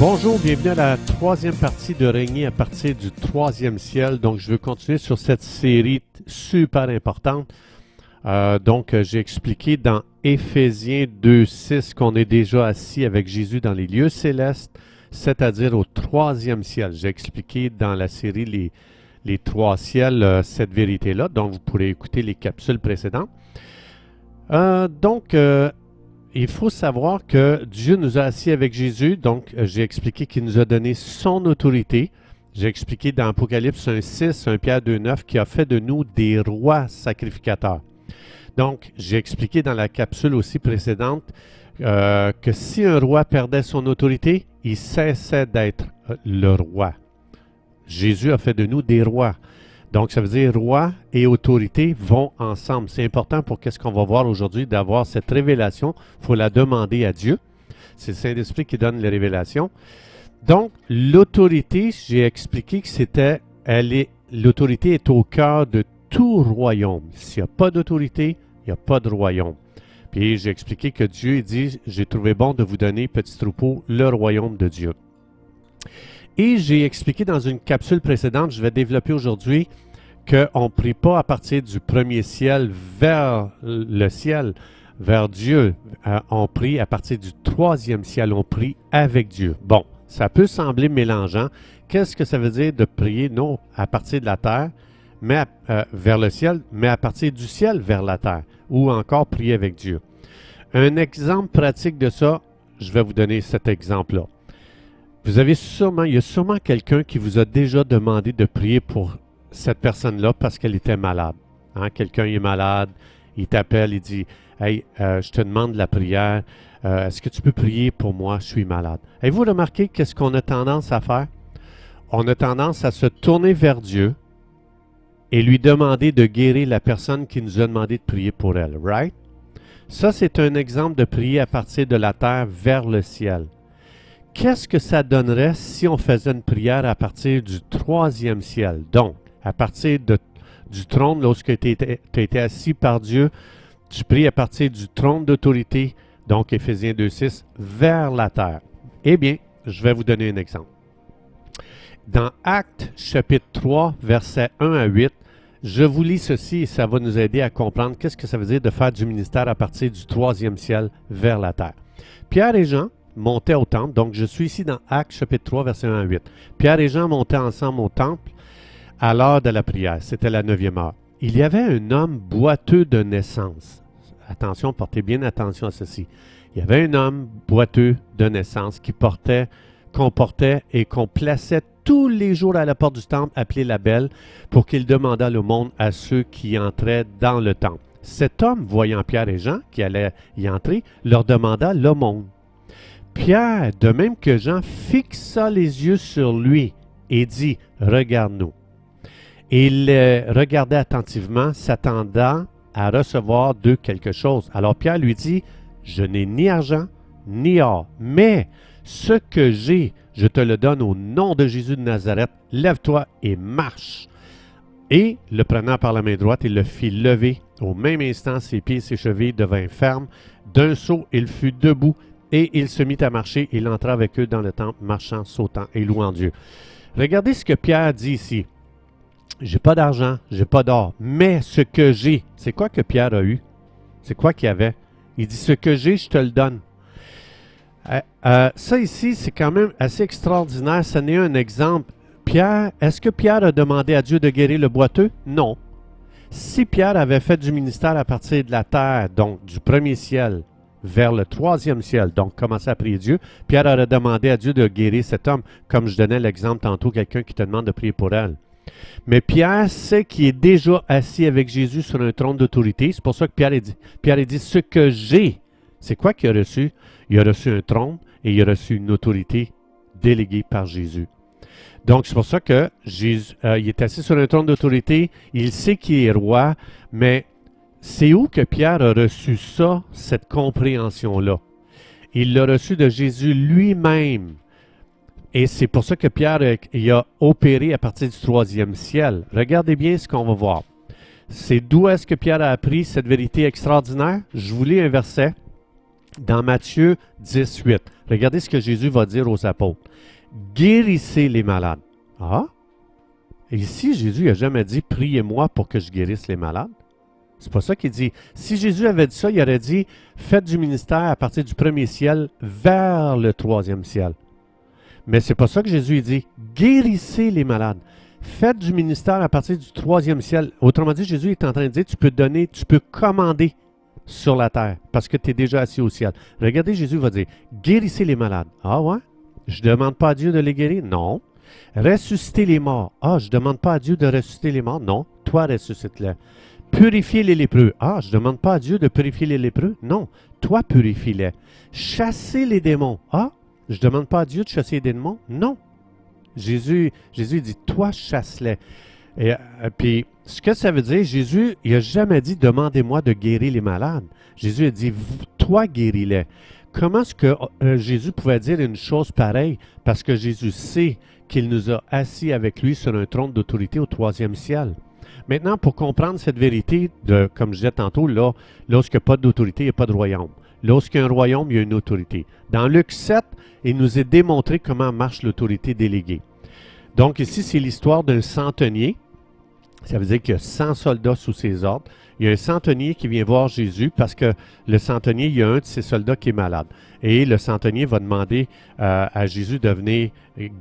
Bonjour, bienvenue à la troisième partie de Régner à partir du troisième ciel. Donc, je veux continuer sur cette série super importante. Euh, donc, euh, j'ai expliqué dans Éphésiens 2.6 qu'on est déjà assis avec Jésus dans les lieux célestes, c'est-à-dire au troisième ciel. J'ai expliqué dans la série Les, trois ciels euh, cette vérité-là, donc vous pourrez écouter les capsules précédentes. Donc, il faut savoir que Dieu nous a assis avec Jésus, donc euh, j'ai expliqué qu'il nous a donné son autorité. J'ai expliqué dans Apocalypse 1.6, 1 Pierre 2.9, qui a fait de nous des rois sacrificateurs. Donc, j'ai expliqué dans la capsule aussi précédente euh, que si un roi perdait son autorité, il cessait d'être le roi. Jésus a fait de nous des rois. Donc, ça veut dire roi et autorité vont ensemble. C'est important pour qu'est-ce qu'on va voir aujourd'hui d'avoir cette révélation. Il faut la demander à Dieu. C'est le Saint-Esprit qui donne les révélations. Donc, l'autorité, j'ai expliqué que c'était, elle l'autorité est au cœur de tout royaume. S'il n'y a pas d'autorité, il n'y a pas de royaume. Puis j'ai expliqué que Dieu dit, j'ai trouvé bon de vous donner, petit troupeau, le royaume de Dieu. Et j'ai expliqué dans une capsule précédente, je vais développer aujourd'hui, qu'on ne prie pas à partir du premier ciel vers le ciel, vers Dieu. Euh, on prie à partir du troisième ciel, on prie avec Dieu. Bon, ça peut sembler mélangeant. Qu'est-ce que ça veut dire de prier, non à partir de la terre, mais euh, vers le ciel, mais à partir du ciel vers la terre, ou encore prier avec Dieu? Un exemple pratique de ça, je vais vous donner cet exemple-là. Vous avez sûrement, il y a sûrement quelqu'un qui vous a déjà demandé de prier pour cette personne-là parce qu'elle était malade. Hein, Quelqu'un est malade, il t'appelle, il dit Hey, euh, je te demande la prière. Euh, Est-ce que tu peux prier pour moi? Je suis malade. Avez-vous remarqué qu'est-ce qu'on a tendance à faire? On a tendance à se tourner vers Dieu et lui demander de guérir la personne qui nous a demandé de prier pour elle, right? Ça, c'est un exemple de prier à partir de la terre vers le ciel. Qu'est-ce que ça donnerait si on faisait une prière à partir du troisième ciel? Donc, à partir du trône, lorsque tu as été assis par Dieu, tu pries à partir du trône d'autorité, donc Éphésiens 2.6, vers la terre. Eh bien, je vais vous donner un exemple. Dans Actes chapitre 3, versets 1 à 8, je vous lis ceci et ça va nous aider à comprendre qu'est-ce que ça veut dire de faire du ministère à partir du troisième ciel vers la terre. Pierre et Jean montaient au temple, donc je suis ici dans Actes chapitre 3, verset 1 à 8. Pierre et Jean montaient ensemble au temple à l'heure de la prière, c'était la neuvième heure. Il y avait un homme boiteux de naissance. Attention, portez bien attention à ceci. Il y avait un homme boiteux de naissance qui portait, qu'on portait et qu'on plaçait tous les jours à la porte du temple, appelé la belle, pour qu'il demandât le monde à ceux qui entraient dans le temple. Cet homme, voyant Pierre et Jean qui allaient y entrer, leur demanda le monde. Pierre, de même que Jean, fixa les yeux sur lui et dit, Regarde-nous. Il le regardait attentivement, s'attendant à recevoir d'eux quelque chose. Alors Pierre lui dit, Je n'ai ni argent, ni or, mais ce que j'ai, je te le donne au nom de Jésus de Nazareth. Lève-toi et marche. Et, le prenant par la main droite, il le fit lever. Au même instant, ses pieds et ses chevilles devinrent fermes. D'un saut, il fut debout et il se mit à marcher. Il entra avec eux dans le temple, marchant, sautant et louant Dieu. Regardez ce que Pierre dit ici. J'ai pas d'argent, j'ai pas d'or, mais ce que j'ai, c'est quoi que Pierre a eu? C'est quoi qu'il avait? Il dit, ce que j'ai, je te le donne. Euh, euh, ça ici, c'est quand même assez extraordinaire. Ce n'est un exemple. Pierre, est-ce que Pierre a demandé à Dieu de guérir le boiteux? Non. Si Pierre avait fait du ministère à partir de la terre, donc du premier ciel, vers le troisième ciel, donc commencer à prier Dieu, Pierre aurait demandé à Dieu de guérir cet homme, comme je donnais l'exemple tantôt, quelqu'un qui te demande de prier pour elle. Mais Pierre sait qu'il est déjà assis avec Jésus sur un trône d'autorité. C'est pour ça que Pierre a dit, ce que j'ai. C'est quoi qu'il a reçu? Il a reçu un trône et il a reçu une autorité déléguée par Jésus. Donc, c'est pour ça que Jésus, euh, est assis sur un trône d'autorité, il sait qu'il est roi, mais c'est où que Pierre a reçu ça, cette compréhension-là? Il l'a reçu de Jésus lui-même. Et c'est pour ça que Pierre il a opéré à partir du troisième ciel. Regardez bien ce qu'on va voir. C'est d'où est-ce que Pierre a appris cette vérité extraordinaire? Je vous lis un verset dans Matthieu 18. Regardez ce que Jésus va dire aux apôtres. Guérissez les malades. Ah? ici, Jésus n'a jamais dit priez-moi pour que je guérisse les malades? C'est pas ça qu'il dit. Si Jésus avait dit ça, il aurait dit faites du ministère à partir du premier ciel vers le troisième ciel. Mais c'est pas ça que Jésus dit. Guérissez les malades. Faites du ministère à partir du troisième ciel. Autrement dit, Jésus est en train de dire tu peux donner, tu peux commander sur la terre parce que tu es déjà assis au ciel. Regardez, Jésus va dire guérissez les malades. Ah ouais? Je ne demande pas à Dieu de les guérir? Non. Ressusciter les morts. Ah, je ne demande pas à Dieu de ressusciter les morts? Non. Toi, ressuscite-les. Purifier les lépreux. Ah, je ne demande pas à Dieu de purifier les lépreux? Non. Toi, purifie-les. Chasser les démons. Ah, je ne demande pas à Dieu de chasser les démons? Non. Jésus, Jésus dit, toi, chasse-les. Et euh, puis, ce que ça veut dire, Jésus, il n'a jamais dit demandez-moi de guérir les malades. Jésus a dit toi guéris-les. Comment est-ce que euh, Jésus pouvait dire une chose pareille? Parce que Jésus sait qu'il nous a assis avec lui sur un trône d'autorité au troisième ciel. Maintenant, pour comprendre cette vérité, de, comme je disais tantôt, là, a pas d'autorité, il n'y a pas de royaume. Lorsqu'il y a un royaume, il y a une autorité. Dans Luc 7, il nous est démontré comment marche l'autorité déléguée. Donc ici, c'est l'histoire d'un centenier ça veut dire qu'il y a 100 soldats sous ses ordres. Il y a un centenier qui vient voir Jésus parce que le centenier, il y a un de ses soldats qui est malade. Et le centenier va demander euh, à Jésus de venir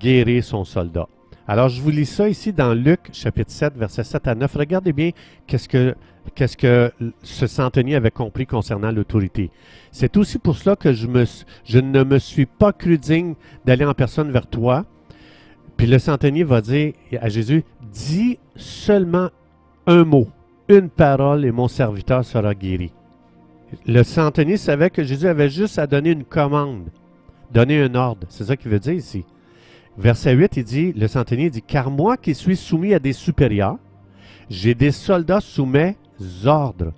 guérir son soldat. Alors, je vous lis ça ici dans Luc, chapitre 7, versets 7 à 9. Regardez bien qu'est-ce que, qu'est-ce que ce centenier avait compris concernant l'autorité. C'est aussi pour cela que je, ne me suis pas cru digne d'aller en personne vers toi, puis le centenier va dire à Jésus, dis seulement un mot, une parole, et mon serviteur sera guéri. Le centenier savait que Jésus avait juste à donner une commande, donner un ordre. C'est ça qu'il veut dire ici. Verset 8, il dit, le centenier dit, car moi qui suis soumis à des supérieurs, j'ai des soldats sous mes ordres.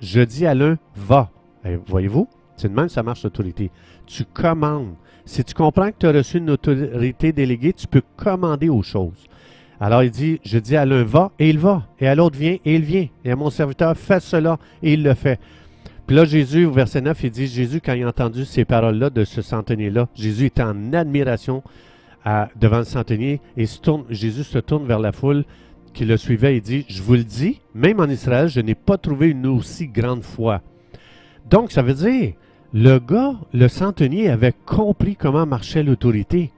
Je dis à l'un, va. Eh, voyez-vous, c'est de même ça marche l'autorité. Tu commandes. Si tu comprends que tu as reçu une autorité déléguée, tu peux commander aux choses. Alors il dit, je dis à l'un va et il va, et à l'autre vient et il vient, et à mon serviteur fais cela et il le fait. Puis là, Jésus, au verset 9, il dit, Jésus, quand il a entendu ces paroles-là de ce centenier-là, Jésus était en admiration devant le centenier et se tourne, Jésus se tourne vers la foule qui le suivait et dit, je vous le dis, même en Israël, je n'ai pas trouvé une aussi grande foi. Donc, ça veut dire, le gars, le centenier, avait compris comment marchait l'autorité.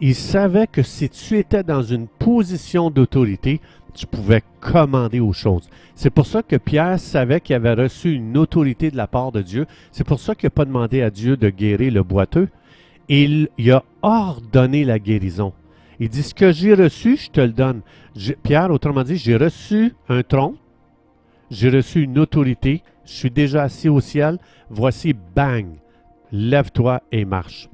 Il savait que si tu étais dans une position d'autorité, tu pouvais commander aux choses. C'est pour ça que Pierre savait qu'il avait reçu une autorité de la part de Dieu. C'est pour ça qu'il n'a pas demandé à Dieu de guérir le boiteux. Il, il a ordonné la guérison. Il dit, ce que j'ai reçu, je te le donne. Pierre, autrement dit, j'ai reçu un tronc, j'ai reçu une autorité, je suis déjà assis au ciel, voici, bang, lève-toi et marche.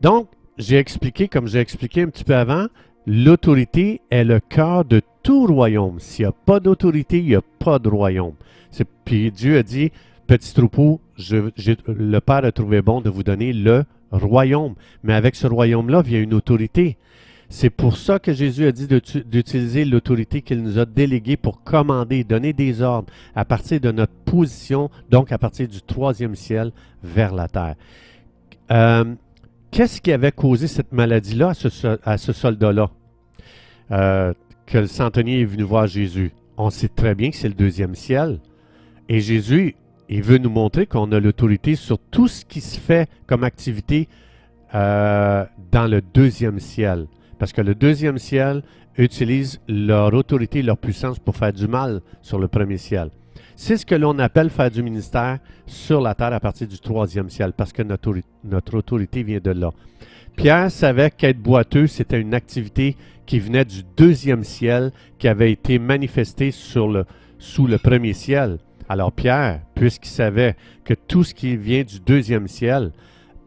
Donc, j'ai expliqué, comme j'ai expliqué un petit peu avant, l'autorité est le cœur de tout royaume. S'il n'y a pas d'autorité, il n'y a pas de royaume. Puis Dieu a dit, petit troupeau, le Père a trouvé bon de vous donner le royaume. Mais avec ce royaume-là vient une autorité. C'est pour ça que Jésus a dit d'utiliser l'autorité qu'il nous a déléguée pour commander, donner des ordres à partir de notre position, donc à partir du troisième ciel vers la terre. Euh, qu'est-ce qui avait causé cette maladie-là à ce, soldat-là? Euh, que le centenier est venu voir Jésus. On sait très bien que c'est le deuxième ciel. Et Jésus, il veut nous montrer qu'on a l'autorité sur tout ce qui se fait comme activité euh, dans le deuxième ciel. Parce que le deuxième ciel utilise leur autorité, leur puissance pour faire du mal sur le premier ciel. C'est ce que l'on appelle faire du ministère sur la terre à partir du troisième ciel, parce que notre, notre autorité vient de là. Pierre savait qu'être boiteux, c'était une activité qui venait du deuxième ciel, qui avait été manifestée sur le, sous le premier ciel. Alors Pierre, puisqu'il savait que tout ce qui vient du deuxième ciel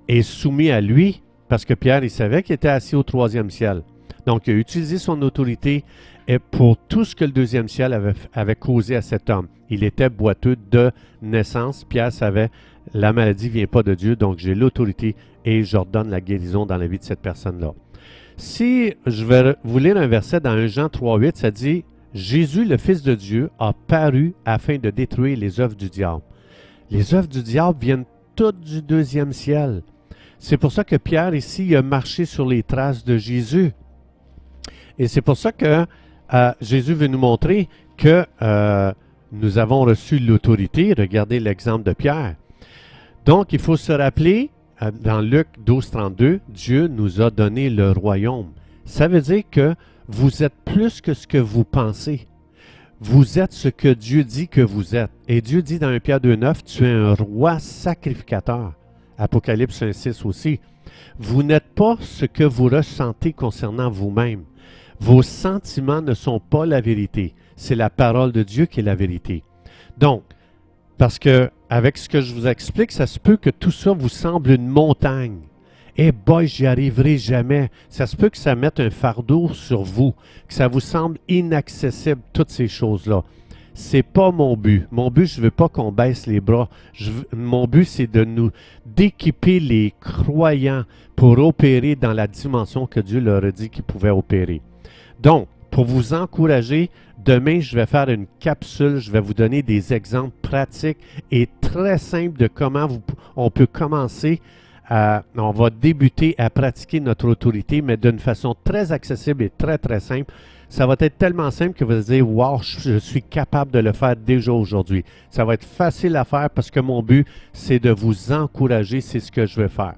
est soumis à lui, parce que Pierre, il savait qu'il était assis au troisième ciel. Donc, il a utilisé son autorité pour tout ce que le deuxième ciel avait, avait causé à cet homme. Il était boiteux de naissance. Pierre savait, la maladie ne vient pas de Dieu, donc j'ai l'autorité et j'ordonne la guérison dans la vie de cette personne-là. Si je vais vous lire un verset dans 1 Jean 3.8, ça dit Jésus, le Fils de Dieu, a paru afin de détruire les œuvres du diable. Les œuvres du diable viennent toutes du deuxième ciel. C'est pour ça que Pierre ici a marché sur les traces de Jésus. Et c'est pour ça que euh, Jésus veut nous montrer que euh, nous avons reçu l'autorité. Regardez l'exemple de Pierre. Donc, il faut se rappeler, euh, dans Luc 12, 32, Dieu nous a donné le royaume. Ça veut dire que vous êtes plus que ce que vous pensez. Vous êtes ce que Dieu dit que vous êtes. Et Dieu dit dans 1 Pierre 2.9, tu es un roi sacrificateur. Apocalypse 1.6 aussi. Vous n'êtes pas ce que vous ressentez concernant vous-même. Vos sentiments ne sont pas la vérité. C'est la parole de Dieu qui est la vérité. Donc, parce que avec ce que je vous explique, ça se peut que tout ça vous semble une montagne. Eh boy, j'y arriverai jamais. Ça se peut que ça mette un fardeau sur vous, que ça vous semble inaccessible, toutes ces choses-là. C'est pas mon but. Mon but, je veux pas qu'on baisse les bras. mon but, c'est de nous d'équiper les croyants pour opérer dans la dimension que Dieu leur a dit qu'ils pouvaient opérer. Donc, pour vous encourager, demain, je vais faire une capsule. Je vais vous donner des exemples pratiques et très simples de comment on peut commencer on va débuter à pratiquer notre autorité, mais d'une façon très accessible et très, très simple. Ça va être tellement simple que vous allez dire, wow, je suis capable de le faire déjà aujourd'hui. Ça va être facile à faire parce que mon but, c'est de vous encourager, c'est ce que je veux faire.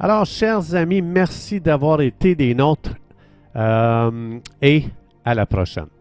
Alors, chers amis, merci d'avoir été des nôtres euh, et à la prochaine.